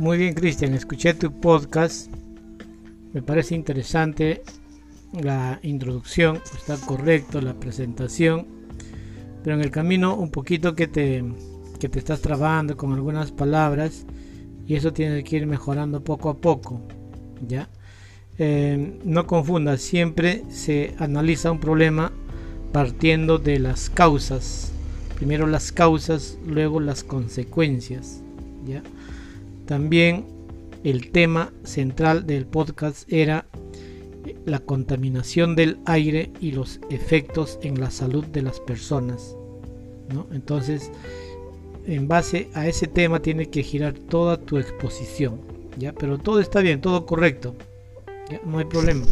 muy bien Cristian, escuché tu podcast, me parece interesante la introducción, está correcto la presentación, pero en el camino un poquito que te, que te estás trabando con algunas palabras y eso tiene que ir mejorando poco a poco, ¿ya? Eh, no confundas, siempre se analiza un problema partiendo de las causas. Primero las causas, luego las consecuencias. ¿ya? También el tema central del podcast era la contaminación del aire y los efectos en la salud de las personas. ¿no? Entonces, en base a ese tema tiene que girar toda tu exposición. ¿ya? Pero todo está bien, todo correcto. ¿ya? No hay problema.